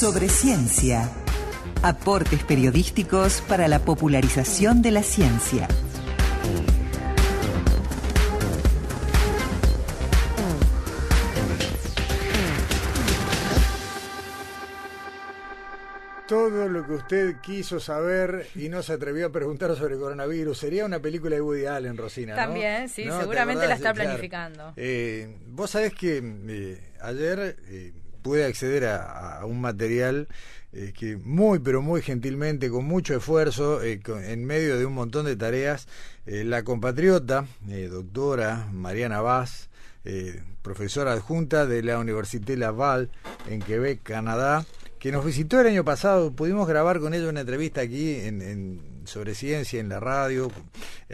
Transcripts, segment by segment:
sobre ciencia. Aportes periodísticos para la popularización de la ciencia. Todo lo que usted quiso saber y no se atrevió a preguntar sobre el coronavirus. Sería una película de Woody Allen, Rosina. ¿no? También, sí, ¿No? ¿Te seguramente la está Claro. planificando. Eh, Vos sabés que eh, ayer eh, pude acceder a, un material eh, que muy, pero muy gentilmente, con mucho esfuerzo, eh, en medio de un montón de tareas, eh, la compatriota, doctora Mariana Vaz, profesora adjunta de la Université Laval en Quebec, Canadá, que nos visitó el año pasado, pudimos grabar con ella una entrevista aquí en, en- sobre ciencia en la radio,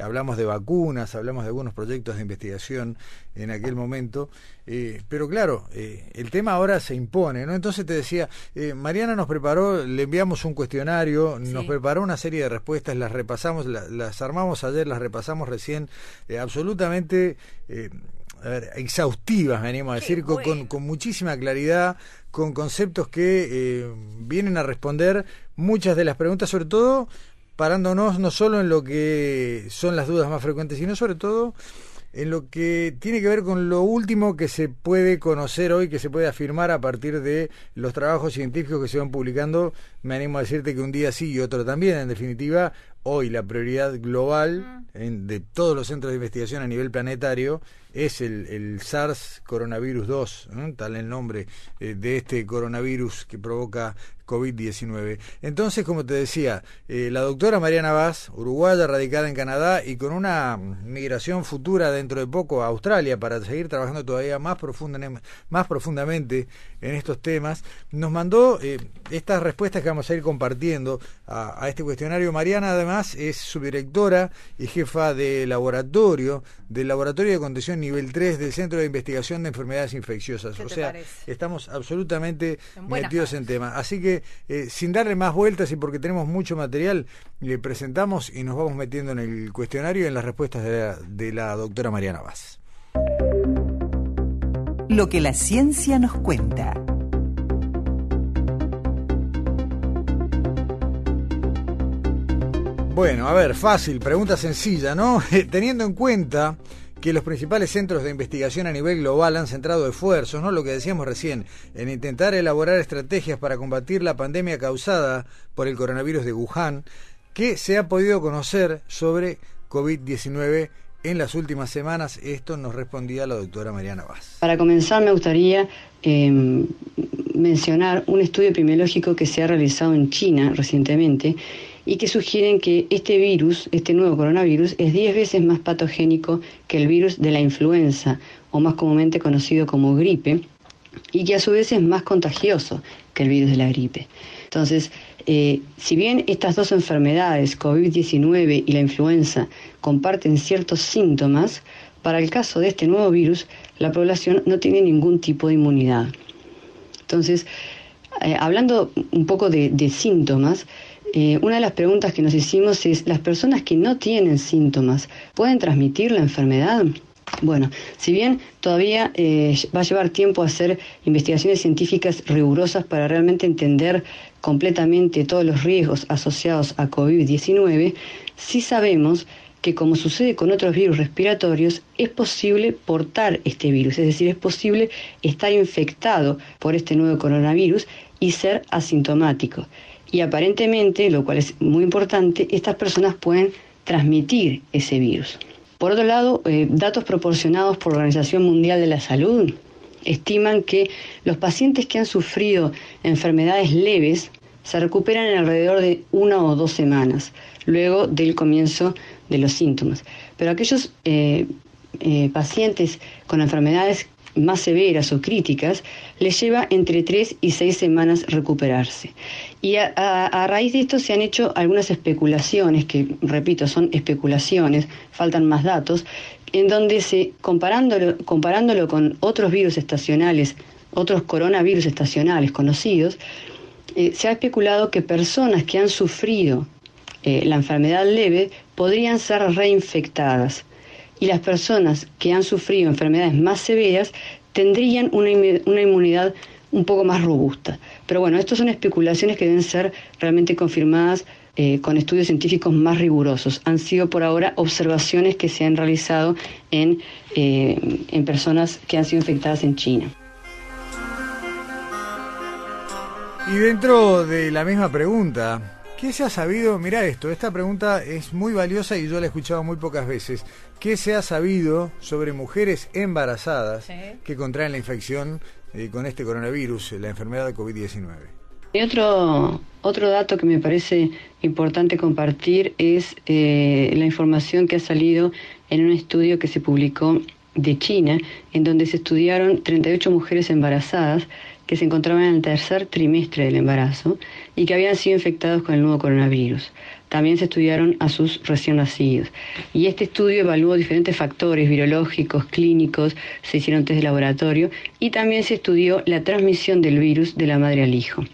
hablamos de vacunas, hablamos de algunos proyectos de investigación en aquel momento, eh, pero claro, eh, el tema ahora se impone, ¿no? Entonces te decía, eh, Mariana nos preparó, le enviamos un cuestionario, nos preparó una serie de respuestas, las repasamos, la- las armamos ayer, las repasamos recién, eh, absolutamente... eh, a ver, exhaustivas, venimos a decir, con, con muchísima claridad, con conceptos que eh, vienen a responder muchas de las preguntas, sobre todo parándonos no solo en lo que son las dudas más frecuentes, sino sobre todo en lo que tiene que ver con lo último que se puede conocer hoy, que se puede afirmar a partir de los trabajos científicos que se van publicando. Me animo a decirte que un día sí y otro también. En definitiva, hoy la prioridad global en- de todos los centros de investigación a nivel planetario es el, el SARS coronavirus 2, ¿eh? tal el nombre eh, de este coronavirus que provoca COVID-19. Entonces, como te decía, eh, la doctora Mariana Vaz, uruguaya, radicada en Canadá y con una migración futura dentro de poco a Australia para seguir trabajando todavía más, profunda, más profundamente en estos temas, nos mandó estas respuestas que vamos a ir compartiendo a, a este cuestionario. Mariana, además, es subdirectora y jefa de laboratorio del Laboratorio de Contención Nivel 3 del Centro de Investigación de Enfermedades Infecciosas. ¿Qué O sea, parece? estamos absolutamente En metidos en tema. Así que, eh, sin darle más vueltas y porque tenemos mucho material, le presentamos y nos vamos metiendo en el cuestionario y en las respuestas de la, de la doctora Mariana Vaz. Lo que la ciencia nos cuenta. Bueno, a ver, fácil, pregunta sencilla, ¿no? Teniendo en cuenta que los principales centros de investigación a nivel global han centrado esfuerzos, ¿no? Lo que decíamos recién, en intentar elaborar estrategias para combatir la pandemia causada por el coronavirus de Wuhan, ¿qué se ha podido conocer sobre COVID-19 en las últimas semanas? Esto nos respondía la doctora Mariana Vaz. Para comenzar, me gustaría eh, mencionar un estudio epidemiológico que se ha realizado en China recientemente y que sugieren que este virus, este nuevo coronavirus, es 10 veces más patogénico que el virus de la influenza, o más comúnmente conocido como gripe, y que a su vez es más contagioso que el virus de la gripe. Entonces, eh, si bien estas dos enfermedades, COVID-19 y la influenza, comparten ciertos síntomas, para el caso de este nuevo virus, la población no tiene ningún tipo de inmunidad. Entonces, eh, hablando un poco de, de síntomas, eh, una de las preguntas que nos hicimos es, ¿las personas que no tienen síntomas pueden transmitir la enfermedad? Bueno, si bien todavía eh, va a llevar tiempo hacer investigaciones científicas rigurosas para realmente entender completamente todos los riesgos asociados a COVID-19, sí sabemos que como sucede con otros virus respiratorios, es posible portar este virus, es decir, es posible estar infectado por este nuevo coronavirus y ser asintomático. Y aparentemente, lo cual es muy importante, estas personas pueden transmitir ese virus. Por otro lado, eh, datos proporcionados por la Organización Mundial de la Salud estiman que los pacientes que han sufrido enfermedades leves se recuperan en alrededor de una o dos semanas luego del comienzo de los síntomas. Pero aquellos eh, eh, pacientes con enfermedades más severas o críticas les lleva entre tres y seis semanas recuperarse. Y a, raíz de esto se han hecho algunas especulaciones, que repito, son especulaciones, faltan más datos, en donde se, comparándolo, comparándolo con otros virus estacionales, otros coronavirus estacionales conocidos, eh, se ha especulado que personas que han sufrido eh, la enfermedad leve podrían ser reinfectadas y las personas que han sufrido enfermedades más severas tendrían una, inmu- una inmunidad un poco más robusta. Pero bueno, estas son especulaciones que deben ser realmente confirmadas eh, con estudios científicos más rigurosos. Han sido por ahora observaciones que se han realizado en, eh, en personas que han sido infectadas en China. Y dentro de la misma pregunta, ¿qué se ha sabido? Mira esto, esta pregunta es muy valiosa y yo la he escuchado muy pocas veces. ¿Qué se ha sabido sobre mujeres embarazadas que contraen la infección eh, con este coronavirus, la enfermedad de COVID-19? Y otro, otro dato que me parece importante compartir es eh, la información que ha salido en un estudio que se publicó de China, en donde se estudiaron 38 mujeres embarazadas que se encontraban en el tercer trimestre del embarazo y que habían sido infectados con el nuevo coronavirus. También se estudiaron a sus recién nacidos. Y este estudio evaluó diferentes factores virológicos, clínicos, se hicieron test de laboratorio y también se estudió la transmisión del virus de la madre al hijo.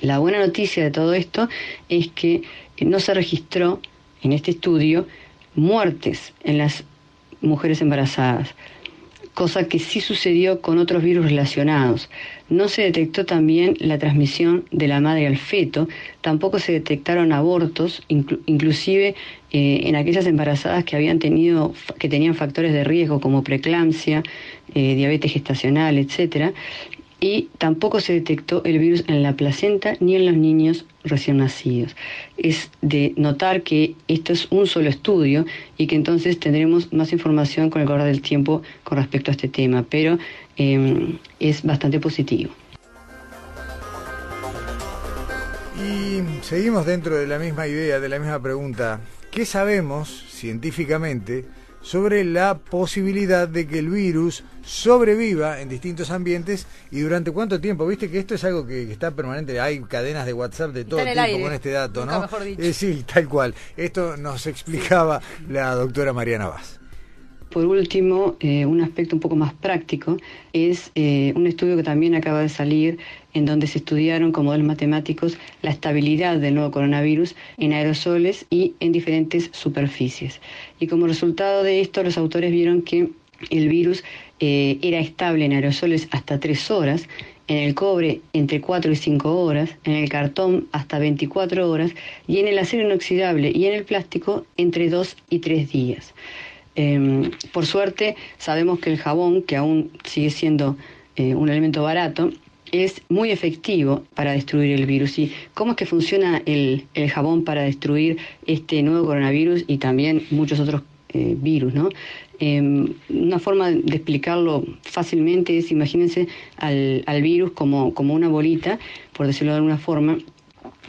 La buena noticia de todo esto es que no se registró en este estudio muertes en las mujeres embarazadas, cosa que sí sucedió con otros virus relacionados. No se detectó también la transmisión de la madre al feto, tampoco se detectaron abortos, inclusive eh, en aquellas embarazadas que habían tenido, que tenían factores de riesgo como preeclampsia, eh, diabetes gestacional, etcétera, y tampoco se detectó el virus en la placenta ni en los niños recién nacidos. Es de notar que esto es un solo estudio y que entonces tendremos más información con el correr del tiempo con respecto a este tema, pero em, es bastante positivo. Y seguimos dentro de la misma idea, de la misma pregunta. ¿Qué sabemos científicamente? Sobre la posibilidad de que el virus sobreviva en distintos ambientes y durante cuánto tiempo. Viste que esto es algo que, está permanente. Hay cadenas de WhatsApp de todo tipo con este dato, ¿no? Eh, sí, tal cual. Esto nos explicaba la doctora Mariana Vaz. Por último, eh, un aspecto un poco más práctico es eh, un estudio que también acaba de salir en donde se estudiaron con modelos matemáticos la estabilidad del nuevo coronavirus en aerosoles y en diferentes superficies. Y como resultado de esto, los autores vieron que el virus eh, era estable en aerosoles hasta 3 horas, en el cobre entre 4 y 5 horas, en el cartón hasta 24 horas y en el acero inoxidable y en el plástico entre 2 y 3 días. Em, por suerte, sabemos que el jabón, que aún sigue siendo eh, un elemento barato, es muy efectivo para destruir el virus. ¿Y cómo es que funciona el, jabón para destruir este nuevo coronavirus y también muchos otros eh, virus? ¿no? Em, una forma de explicarlo fácilmente es, imagínense al, al virus como, como una bolita, por decirlo de alguna forma,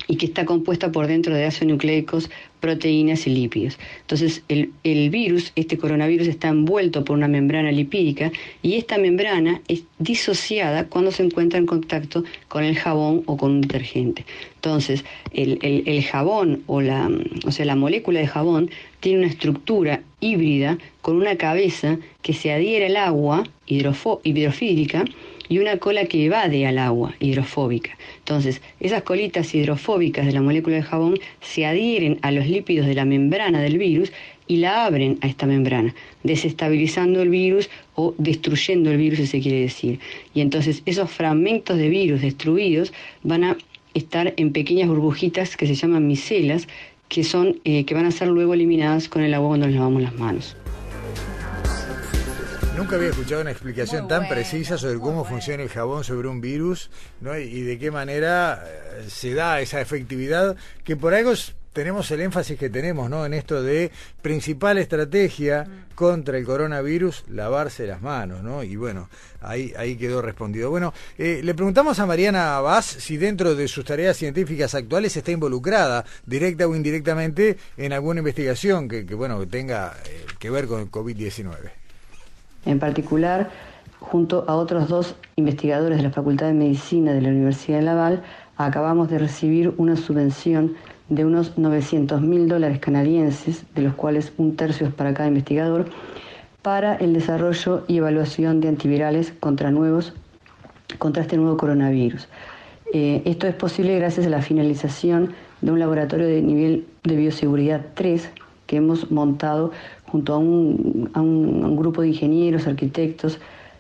y que está compuesta por dentro de ácidos nucleicos, proteínas y lípidos. Entonces, el, el, virus, este coronavirus, está envuelto por una membrana lipídica y esta membrana es disociada cuando se encuentra en contacto con el jabón o con un detergente. Entonces, el, el, jabón o la, o sea, la molécula de jabón tiene una estructura híbrida con una cabeza que se adhiere al agua hidrofílica y una cola que evade al agua, hidrofóbica. Entonces, esas colitas hidrofóbicas de la molécula de jabón se adhieren a los lípidos de la membrana del virus y la abren a esta membrana, desestabilizando el virus o destruyendo el virus, si se quiere decir. Y entonces esos fragmentos de virus destruidos van a estar en pequeñas burbujitas que se llaman micelas, que, son, eh, que van a ser luego eliminadas con el agua cuando nos lavamos las manos. Nunca había escuchado una explicación tan precisa sobre cómo funciona el jabón sobre un virus ¿no? y de qué manera eh, se da esa efectividad que por algo tenemos el énfasis que tenemos ¿no? en esto de principal estrategia mm. contra el coronavirus, lavarse las manos, ¿no? Y bueno, ahí, ahí quedó respondido. Bueno, eh, le preguntamos a Mariana Vaz si dentro de sus tareas científicas actuales está involucrada, directa o indirectamente, en alguna investigación que, que bueno, que tenga eh, que ver con el COVID-19. En particular, junto a otros dos investigadores de la Facultad de Medicina de la Universidad de Laval, acabamos de recibir una subvención de unos 900 mil dólares canadienses, de los cuales un tercio es para cada investigador, para el desarrollo y evaluación de antivirales contra, nuevos, este nuevo coronavirus. Eh, esto es posible gracias a la finalización de un laboratorio de nivel de bioseguridad 3 que hemos montado junto a un, grupo de ingenieros, arquitectos,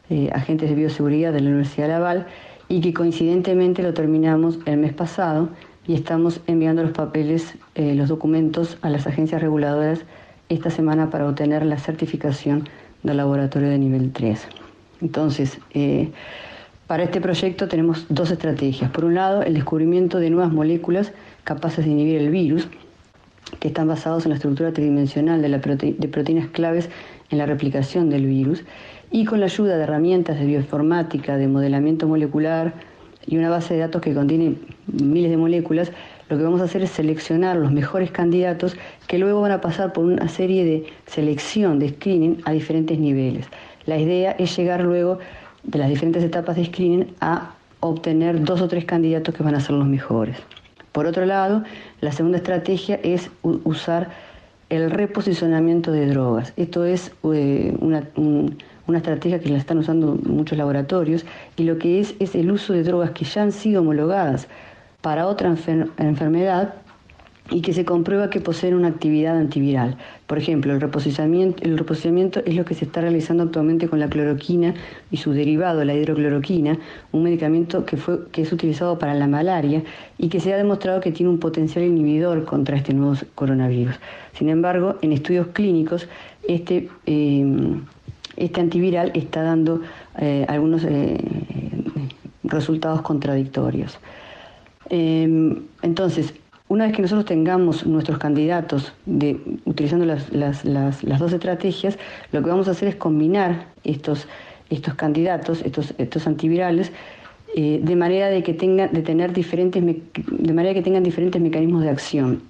eh, agentes de bioseguridad de la Universidad de Laval y que coincidentemente lo terminamos el mes pasado y estamos enviando los papeles, eh, los documentos a las agencias reguladoras esta semana para obtener la certificación del laboratorio de nivel 3. Entonces, eh, para este proyecto tenemos dos estrategias. Por un lado, el descubrimiento de nuevas moléculas capaces de inhibir el virus, que están basados en la estructura tridimensional de, la de proteínas claves en la replicación del virus, y con la ayuda de herramientas de bioinformática, de modelamiento molecular y una base de datos que contiene miles de moléculas, lo que vamos a hacer es seleccionar los mejores candidatos que luego van a pasar por una serie de selección, de screening a diferentes niveles. La idea es llegar luego de las diferentes etapas de screening a obtener dos o tres candidatos que van a ser los mejores. Por otro lado, la segunda estrategia es usar el reposicionamiento de drogas. Esto es eh, una, una estrategia que la están usando muchos laboratorios y lo que es es el uso de drogas que ya han sido homologadas para otra enfermedad y que se comprueba que poseen una actividad antiviral. Por ejemplo, el reposicionamiento, el reposicionamiento es lo que se está realizando actualmente con la cloroquina y su derivado, la hidrocloroquina, un medicamento que, fue, que es utilizado para la malaria y que se ha demostrado que tiene un potencial inhibidor contra este nuevo coronavirus. Sin embargo, en estudios clínicos, este, eh, este antiviral está dando eh, algunos eh, resultados contradictorios. entonces, una vez que nosotros tengamos nuestros candidatos de, utilizando las, dos estrategias, lo que vamos a hacer es combinar estos, estos candidatos, estos, estos antivirales, eh, de manera de que tengan, de tener diferentes, de manera que tengan diferentes mecanismos de acción,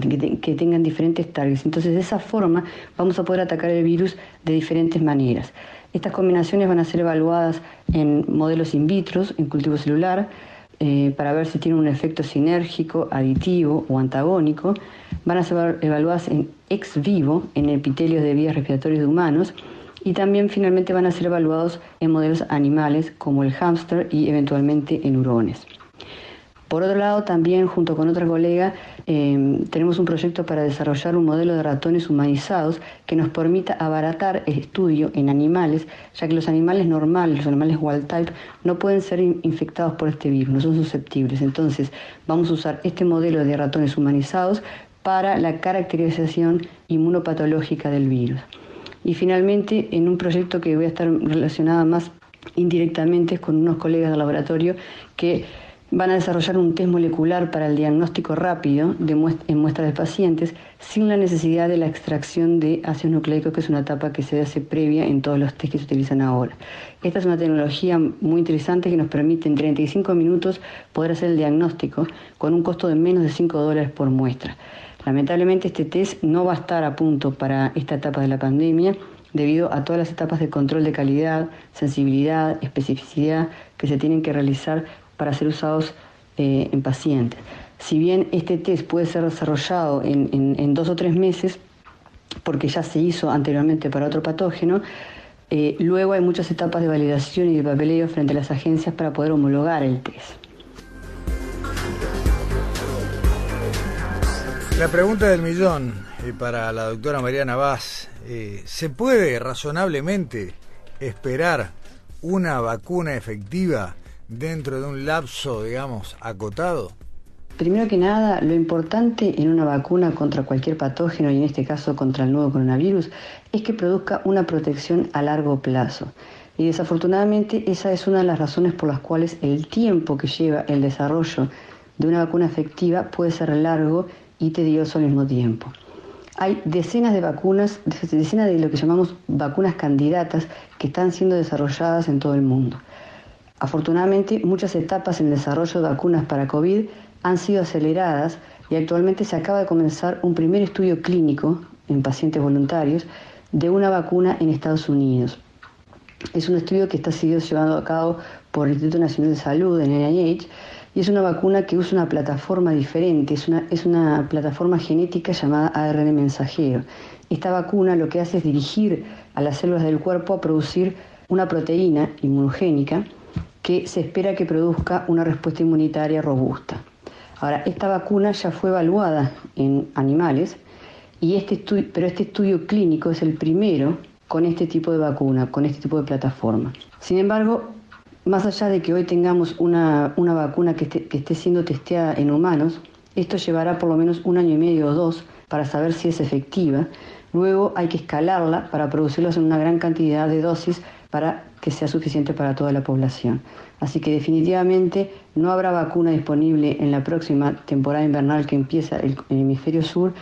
que, tengan diferentes targets. Entonces, de esa forma vamos a poder atacar el virus de diferentes maneras. Estas combinaciones van a ser evaluadas en modelos in vitro, en cultivo celular, eh, para ver si tiene un efecto sinérgico, aditivo o antagónico. Van a ser evaluadas en ex vivo, en epitelios de vías respiratorias de humanos, y también finalmente van a ser evaluados en modelos animales como el hámster y eventualmente en hurones. Por otro lado, también junto con otra colega em, tenemos un proyecto para desarrollar un modelo de ratones humanizados que nos permita abaratar el estudio en animales, ya que los animales normales, los animales wild type, no pueden ser infectados por este virus, no son susceptibles. Entonces, vamos a usar este modelo de ratones humanizados para la caracterización inmunopatológica del virus. Y finalmente, en un proyecto que voy a estar relacionada más indirectamente con unos colegas del laboratorio que van a desarrollar un test molecular para el diagnóstico rápido de en muestras de pacientes sin la necesidad de la extracción de ácidos nucleicos, que es una etapa que se hace previa en todos los test que se utilizan ahora. Esta es una tecnología muy interesante que nos permite en 35 minutos poder hacer el diagnóstico con un costo de menos de 5 dólares por muestra. Lamentablemente este test no va a estar a punto para esta etapa de la pandemia debido a todas las etapas de control de calidad, sensibilidad, especificidad que se tienen que realizar para ser usados eh, en pacientes. Si bien este test puede ser desarrollado en, dos o tres meses, porque ya se hizo anteriormente para otro patógeno, eh, luego hay muchas etapas de validación y de papeleo frente a las agencias para poder homologar el test. La pregunta del millón eh, para la doctora Mariana Vaz, ¿se puede razonablemente esperar una vacuna efectiva dentro de un lapso, digamos, acotado? Primero que nada, lo importante en una vacuna contra cualquier patógeno, y en este caso contra el nuevo coronavirus, es que produzca una protección a largo plazo. Y desafortunadamente esa es una de las razones por las cuales el tiempo que lleva el desarrollo de una vacuna efectiva puede ser largo y tedioso al mismo tiempo. Hay decenas de vacunas, decenas de lo que llamamos vacunas candidatas que están siendo desarrolladas en todo el mundo. Afortunadamente, muchas etapas en el desarrollo de vacunas para COVID han sido aceleradas y actualmente se acaba de comenzar un primer estudio clínico en pacientes voluntarios de una vacuna en Estados Unidos. Es un estudio que está siendo llevado a cabo por el Instituto Nacional de Salud, en NIH, y es una vacuna que usa una plataforma diferente, es una, es una plataforma genética llamada ARN mensajero. Esta vacuna lo que hace es dirigir a las células del cuerpo a producir una proteína inmunogénica que se espera que produzca una respuesta inmunitaria robusta. Ahora, esta vacuna ya fue evaluada en animales, y este pero este estudio clínico es el primero con este tipo de vacuna, con este tipo de plataforma. Sin embargo, más allá de que hoy tengamos una, vacuna que esté, que esté siendo testeada en humanos, esto llevará por lo menos un año y medio o dos para saber si es efectiva. Luego hay que escalarla para producirlos en una gran cantidad de dosis para que sea suficiente para toda la población. Así que definitivamente no habrá vacuna disponible en la próxima temporada invernal que empieza el, el hemisferio sur,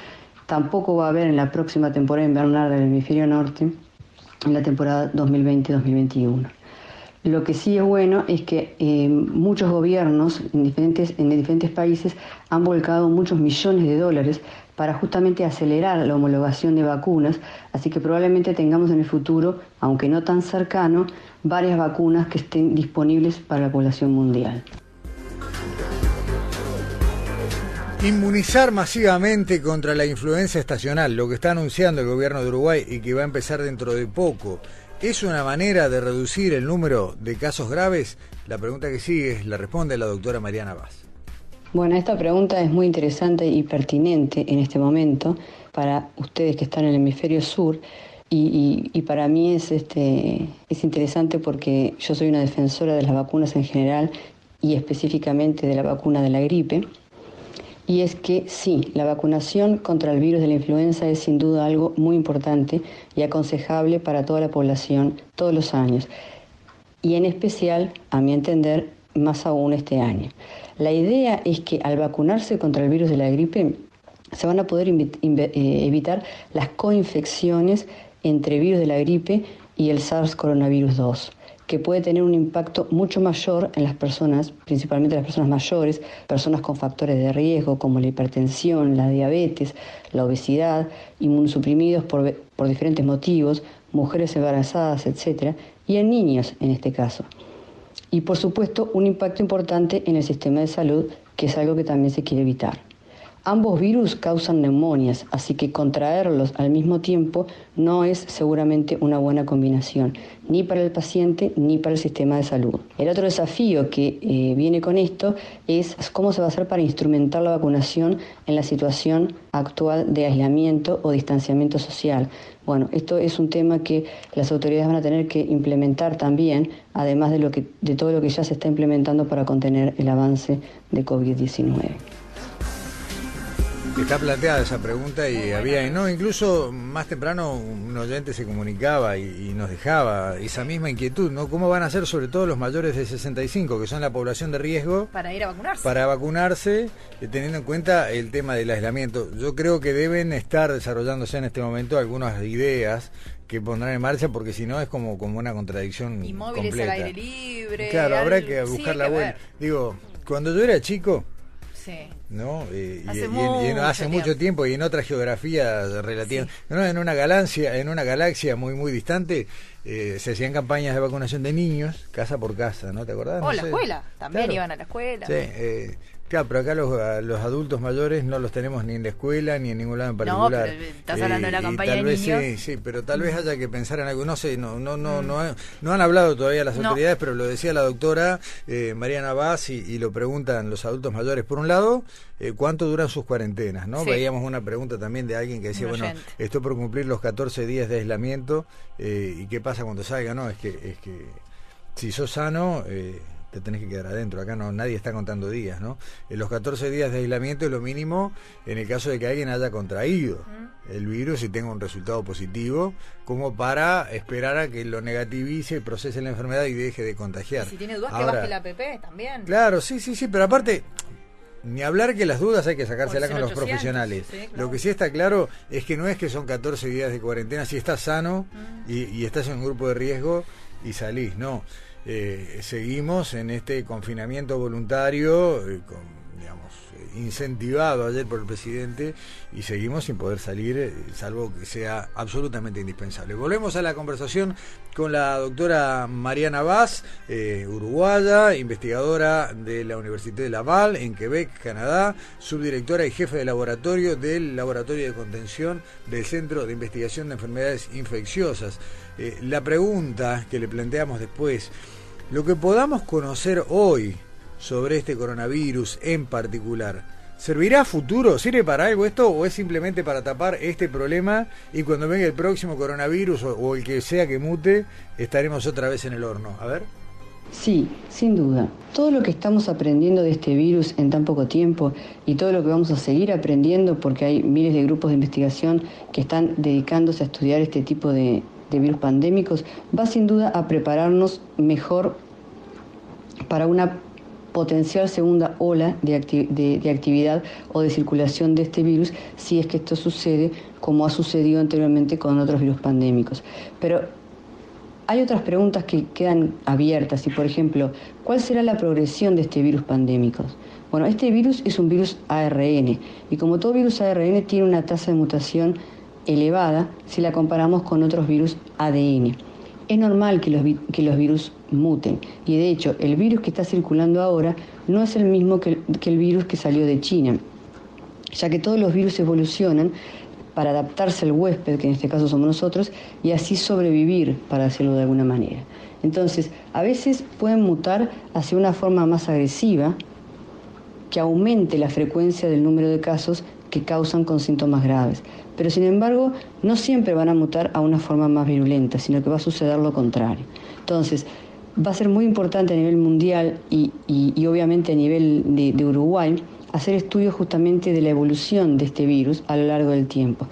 tampoco va a haber en la próxima temporada invernal del hemisferio norte, en la temporada 2020-2021. Lo que sí es bueno es que eh, muchos gobiernos en diferentes, en diferentes países han volcado muchos millones de dólares para justamente acelerar la homologación de vacunas, así que probablemente tengamos en el futuro, aunque no tan cercano, varias vacunas que estén disponibles para la población mundial. Inmunizar masivamente contra la influenza estacional, lo que está anunciando el gobierno de Uruguay y que va a empezar dentro de poco. ¿Es una manera de reducir el número de casos graves? La pregunta que sigue la responde la doctora Mariana Vaz. Bueno, esta pregunta es muy interesante y pertinente en este momento para ustedes que están en el hemisferio sur y, para mí es, este, es interesante porque yo soy una defensora de las vacunas en general y específicamente de la vacuna de la gripe y es que sí, la vacunación contra el virus de la influenza es sin duda algo muy importante y aconsejable para toda la población todos los años, y en especial, a mi entender, más aún este año. La idea es que al vacunarse contra el virus de la gripe se van a poder eh, evitar las coinfecciones entre virus de la gripe y el SARS coronavirus 2 que puede tener un impacto mucho mayor en las personas, principalmente las personas mayores, personas con factores de riesgo como la hipertensión, la diabetes, la obesidad, inmunosuprimidos por, por diferentes motivos, mujeres embarazadas, etc., y en niños en este caso. Y por supuesto un impacto importante en el sistema de salud, que es algo que también se quiere evitar. Ambos virus causan neumonias, así que contraerlos al mismo tiempo no es seguramente una buena combinación, ni para el paciente ni para el sistema de salud. El otro desafío que eh, viene con esto es cómo se va a hacer para instrumentar la vacunación en la situación actual de aislamiento o distanciamiento social. Bueno, esto es un tema que las autoridades van a tener que implementar también, además de, todo lo que ya se está implementando para contener el avance de COVID-19. Está planteada esa pregunta y había, no, incluso más temprano un oyente se comunicaba y, nos dejaba esa misma inquietud, ¿no? ¿Cómo van a ser sobre todo los mayores de 65, que son la población de riesgo? Para ir a vacunarse. Para vacunarse, eh, teniendo en cuenta el tema del aislamiento. Yo creo que deben estar desarrollándose en este momento algunas ideas que pondrán en marcha porque si no es como, como una contradicción y móviles al aire libre. Claro, habrá que buscar la vuelta. Digo, cuando yo era chico, Sí. ¿no? Eh, hace, y, mucho, hace mucho tiempo y en otra geografía relativa, en una galaxia, en una galaxia muy muy distante, eh, se hacían campañas de vacunación de niños, casa por casa, ¿no? ¿Te acordás? O la escuela, también iban a la escuela. Sí, eh, Claro, pero acá los, los, adultos mayores no los tenemos ni en la escuela ni en ningún lado en particular. No, pero estás hablando de la eh, campaña de niños. Sí, sí, pero tal vez haya que pensar en algo. No sé, no, no, no, mm. no, no, han hablado todavía las autoridades, pero lo decía la doctora eh, Mariana Vaz y, lo preguntan los adultos mayores. Por un lado, eh, ¿cuánto duran sus cuarentenas? ¿no? Veíamos una pregunta también de alguien que decía, bueno, estoy por cumplir los 14 días de aislamiento y qué pasa cuando salga. No, es que, es que si sos sano... Te tenés que quedar adentro. Acá no nadie está contando días, ¿no? En los 14 días de aislamiento es lo mínimo en el caso de que alguien haya contraído el virus y tenga un resultado positivo, como para esperar a que lo negativice y procese la enfermedad y deje de contagiar. si tiene dudas, que baje la APP también. Claro, sí, sí, sí, pero aparte, ni hablar que las dudas hay que sacárselas con los profesionales. Lo que sí está claro es que no es que son 14 días de cuarentena, si estás sano y, y, estás en un grupo de riesgo y salís, no. Eh, seguimos en este confinamiento voluntario, eh, digamos, eh, incentivado ayer por el presidente, y seguimos sin poder salir, salvo que sea absolutamente indispensable. Volvemos a la conversación con la doctora Mariana Vaz, uruguaya, investigadora de la Universidad de Laval en Quebec, Canadá, subdirectora y jefe de laboratorio del Laboratorio de Contención del Centro de Investigación de Enfermedades Infecciosas. la pregunta que le planteamos después, lo que podamos conocer hoy sobre este coronavirus en particular, ¿Servirá a futuro? ¿Sirve para algo esto o es simplemente para tapar este problema y cuando venga el próximo coronavirus o, el que sea que mute, estaremos otra vez en el horno? A ver. Sí, sin duda. Todo lo que estamos aprendiendo de este virus en tan poco tiempo y todo lo que vamos a seguir aprendiendo porque hay miles de grupos de investigación que están dedicándose a estudiar este tipo de, de virus pandémicos, va sin duda a prepararnos mejor para una potencial segunda ola de, actividad o de circulación de este virus si es que esto sucede como ha sucedido anteriormente con otros virus pandémicos. Pero hay otras preguntas que quedan abiertas y, por ejemplo, ¿cuál será la progresión de este virus pandémico? Bueno, este virus es un virus ARN y como todo virus ARN tiene una tasa de mutación elevada si la comparamos con otros virus ADN. Es normal que los, que los virus muten y de hecho el virus que está circulando ahora no es el mismo que, que el virus que salió de China, ya que todos los virus evolucionan para adaptarse al huésped, que en este caso somos nosotros, y así sobrevivir, para decirlo de alguna manera. Entonces, a veces pueden mutar hacia una forma más agresiva, que aumente la frecuencia del número de casos que causan con síntomas graves. Pero sin embargo, no siempre van a mutar a una forma más virulenta, sino que va a suceder lo contrario. Entonces, va a ser muy importante a nivel mundial y, obviamente a nivel de, Uruguay hacer estudios justamente de la evolución de este virus a lo largo del tiempo.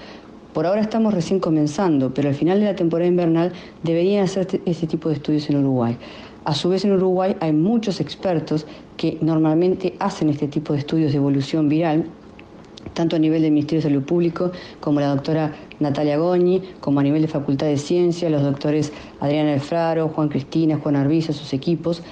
Por ahora estamos recién comenzando, pero al final de la temporada invernal deberían hacer este, este tipo de estudios en Uruguay. A su vez en Uruguay hay muchos expertos que normalmente hacen este tipo de estudios de evolución viral tanto a nivel del Ministerio de Salud Público como la doctora Natalia Goñi, como a nivel de Facultad de Ciencias, los doctores Adrián Alfraro, Juan Cristina, Juan Arbiza, sus equipos.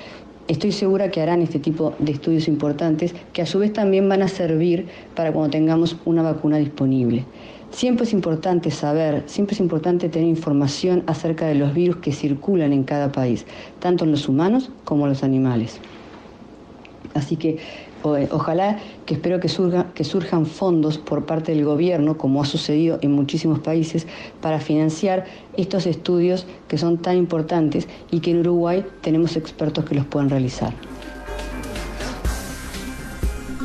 Estoy segura que harán este tipo de estudios importantes que a su vez también van a servir para cuando tengamos una vacuna disponible. Siempre es importante saber, siempre es importante tener información acerca de los virus que circulan en cada país, tanto en los humanos como en los animales. Así que eh, ojalá que espero que, que surjan fondos por parte del gobierno, como ha sucedido en muchísimos países, para financiar estos estudios que son tan importantes y que en Uruguay tenemos expertos que los puedan realizar.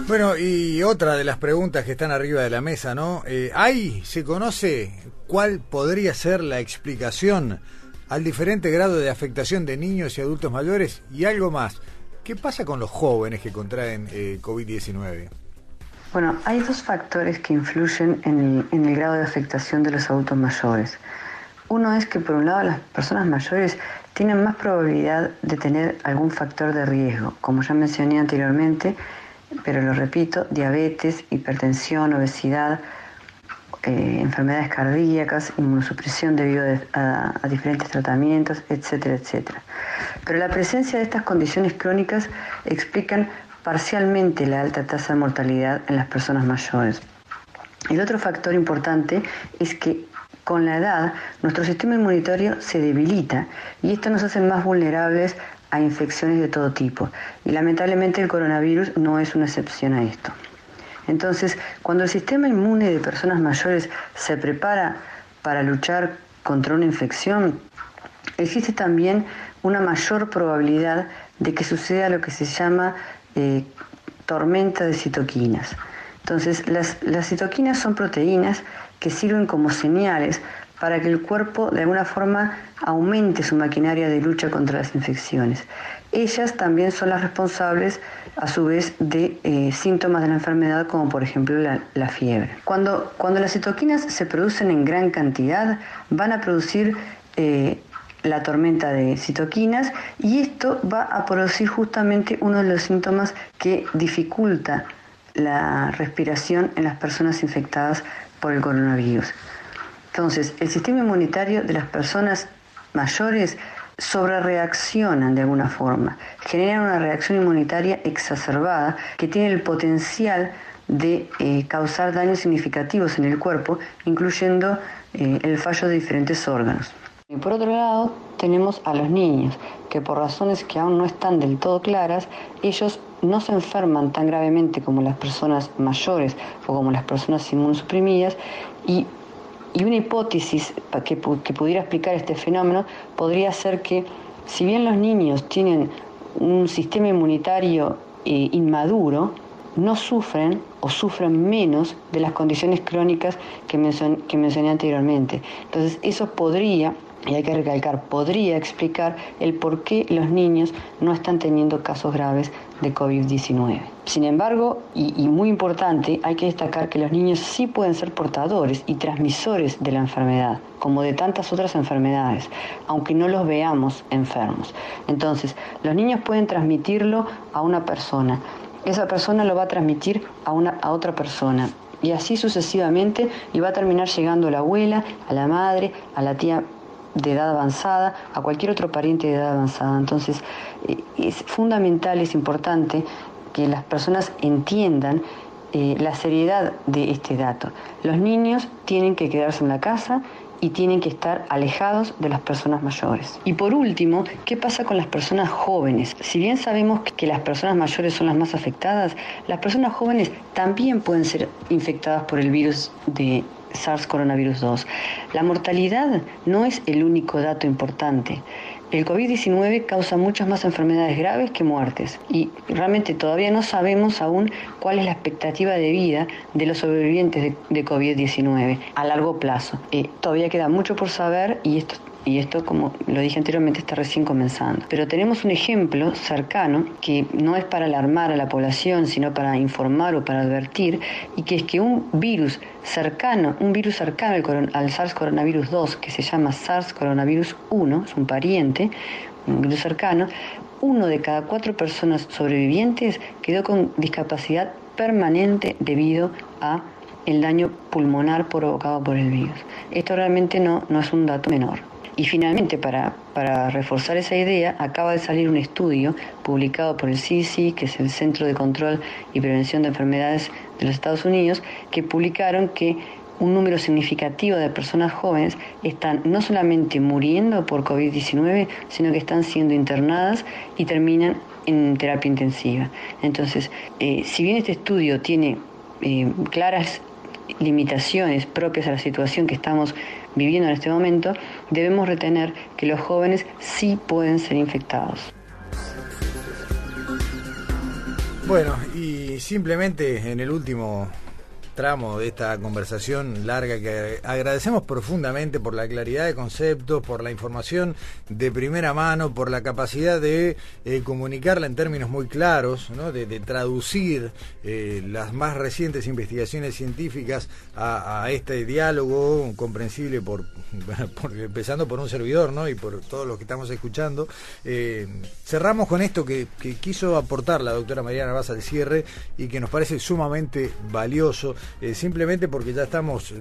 Bueno, y otra de las preguntas que están arriba de la mesa, ¿no? Eh, ¿Hay, se conoce cuál podría ser la explicación al diferente grado de afectación de niños y adultos mayores? Y algo más, ¿Qué pasa con los jóvenes que contraen eh, COVID-19? Bueno, hay dos factores que influyen en el, grado de afectación de los adultos mayores. Uno es que por un lado las personas mayores tienen más probabilidad de tener algún factor de riesgo, como ya mencioné anteriormente, pero lo repito, diabetes, hipertensión, obesidad, eh, enfermedades cardíacas, inmunosupresión debido a, a, diferentes tratamientos, etcétera, etcétera. Pero la presencia de estas condiciones crónicas explican parcialmente la alta tasa de mortalidad en las personas mayores. El otro factor importante es que con la edad nuestro sistema inmunitario se debilita y esto nos hace más vulnerables a infecciones de todo tipo. Y lamentablemente el coronavirus no es una excepción a esto. Entonces, cuando el sistema inmune de personas mayores se prepara para luchar contra una infección, existe también una mayor probabilidad de que suceda lo que se llama eh, tormenta de citoquinas. Entonces, las, las citoquinas son proteínas que sirven como señales para que el cuerpo de alguna forma aumente su maquinaria de lucha contra las infecciones. Ellas también son las responsables a su vez de eh, síntomas de la enfermedad como por ejemplo la, fiebre. Cuando, cuando, las citoquinas se producen en gran cantidad van a producir eh, la tormenta de citoquinas y esto va a producir justamente uno de los síntomas que dificulta la respiración en las personas infectadas por el coronavirus. Entonces, el sistema inmunitario de las personas mayores sobre reaccionan de alguna forma, generan una reacción inmunitaria exacerbada que tiene el potencial de eh, causar daños significativos en el cuerpo, incluyendo eh, el fallo de diferentes órganos. Y por otro lado, tenemos a los niños, que por razones que aún no están del todo claras, ellos no se enferman tan gravemente como las personas mayores o como las personas inmunosuprimidas y y una hipótesis que, pudiera explicar este fenómeno podría ser que si bien los niños tienen un sistema inmunitario eh, inmaduro, no sufren o sufren menos de las condiciones crónicas que, que mencioné anteriormente. Entonces, eso podría y hay que recalcar, podría explicar el por qué los niños no están teniendo casos graves de COVID-19. Sin embargo, y, muy importante, hay que destacar que los niños sí pueden ser portadores y transmisores de la enfermedad, como de tantas otras enfermedades, aunque no los veamos enfermos. Entonces, los niños pueden transmitirlo a una persona. Esa persona lo va a transmitir a, una, a otra persona y así sucesivamente y va a terminar llegando la abuela, a la madre, a la tía de edad avanzada, a cualquier otro pariente de edad avanzada. Entonces, eh, es fundamental, es importante que las personas entiendan eh, la seriedad de este dato. Los niños tienen que quedarse en la casa y tienen que estar alejados de las personas mayores. Y por último, ¿qué pasa con las personas jóvenes? Si bien sabemos que las personas mayores son las más afectadas, las personas jóvenes también pueden ser infectadas por el virus de SARS coronavirus 2. La mortalidad no es el único dato importante. El COVID-19 causa muchas más enfermedades graves que muertes y realmente todavía no sabemos aún cuál es la expectativa de vida de los sobrevivientes de, COVID-19 a largo plazo. Eh, todavía queda mucho por saber y esto y esto, como lo dije anteriormente, está recién comenzando. Pero tenemos un ejemplo cercano que no es para alarmar a la población, sino para informar o para advertir, y que es que un virus cercano, un virus cercano al, SARS coronavirus 2, que se llama SARS coronavirus 1, es un pariente, un virus cercano, uno de cada cuatro personas sobrevivientes quedó con discapacidad permanente debido a el daño pulmonar provocado por el virus. Esto realmente no, no es un dato menor. Y finalmente, para, para reforzar esa idea, acaba de salir un estudio publicado por el CDC, que es el Centro de Control y Prevención de Enfermedades de los Estados Unidos, que publicaron que un número significativo de personas jóvenes están no solamente muriendo por COVID-19, sino que están siendo internadas y terminan en terapia intensiva. Entonces, eh, si bien este estudio tiene eh, claras limitaciones propias a la situación que estamos viviendo en este momento, debemos retener que los jóvenes sí pueden ser infectados. Bueno, y simplemente en el último tramo de esta conversación larga que agradecemos profundamente por la claridad de conceptos, por la información de primera mano, por la capacidad de eh, comunicarla en términos muy claros, de, traducir eh, las más recientes investigaciones científicas a, este diálogo comprensible por, empezando por un servidor ¿no? y por todos los que estamos escuchando. Eh, cerramos con esto que, que quiso aportar la doctora Mariana Vaz al cierre y que nos parece sumamente valioso eh, simplemente porque ya estamos,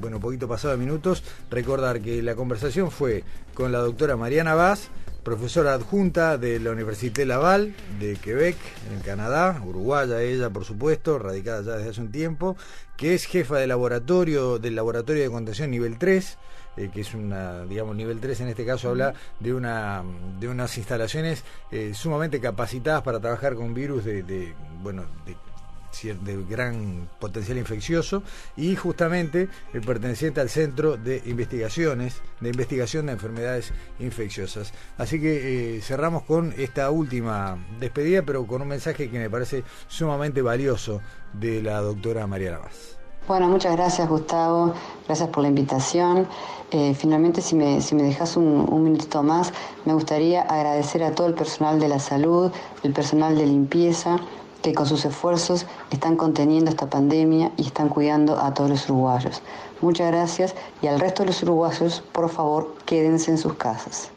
bueno, un poquito pasado de minutos, recordar que la conversación fue con la doctora Mariana Vaz, profesora adjunta de la Université Laval de Quebec, en Canadá, uruguaya ella, por supuesto, radicada ya desde hace un tiempo, que es jefa de laboratorio del laboratorio de contención nivel 3, eh, que es una, digamos, nivel 3 en este caso habla de una de unas instalaciones eh, sumamente capacitadas para trabajar con virus de, de bueno, de de gran potencial infeccioso y justamente el perteneciente al Centro de Investigaciones, de Investigación de Enfermedades Infecciosas. Así que eh, cerramos con esta última despedida, pero con un mensaje que me parece sumamente valioso de la doctora María Vaz. Bueno, muchas gracias Gustavo, gracias por la invitación. Eh, finalmente, si me, si me dejas un, un minutito más, me gustaría agradecer a todo el personal de la salud, el personal de limpieza, que con sus esfuerzos están conteniendo esta pandemia y están cuidando a todos los uruguayos. Muchas gracias y al resto de los uruguayos, por favor, quédense en sus casas.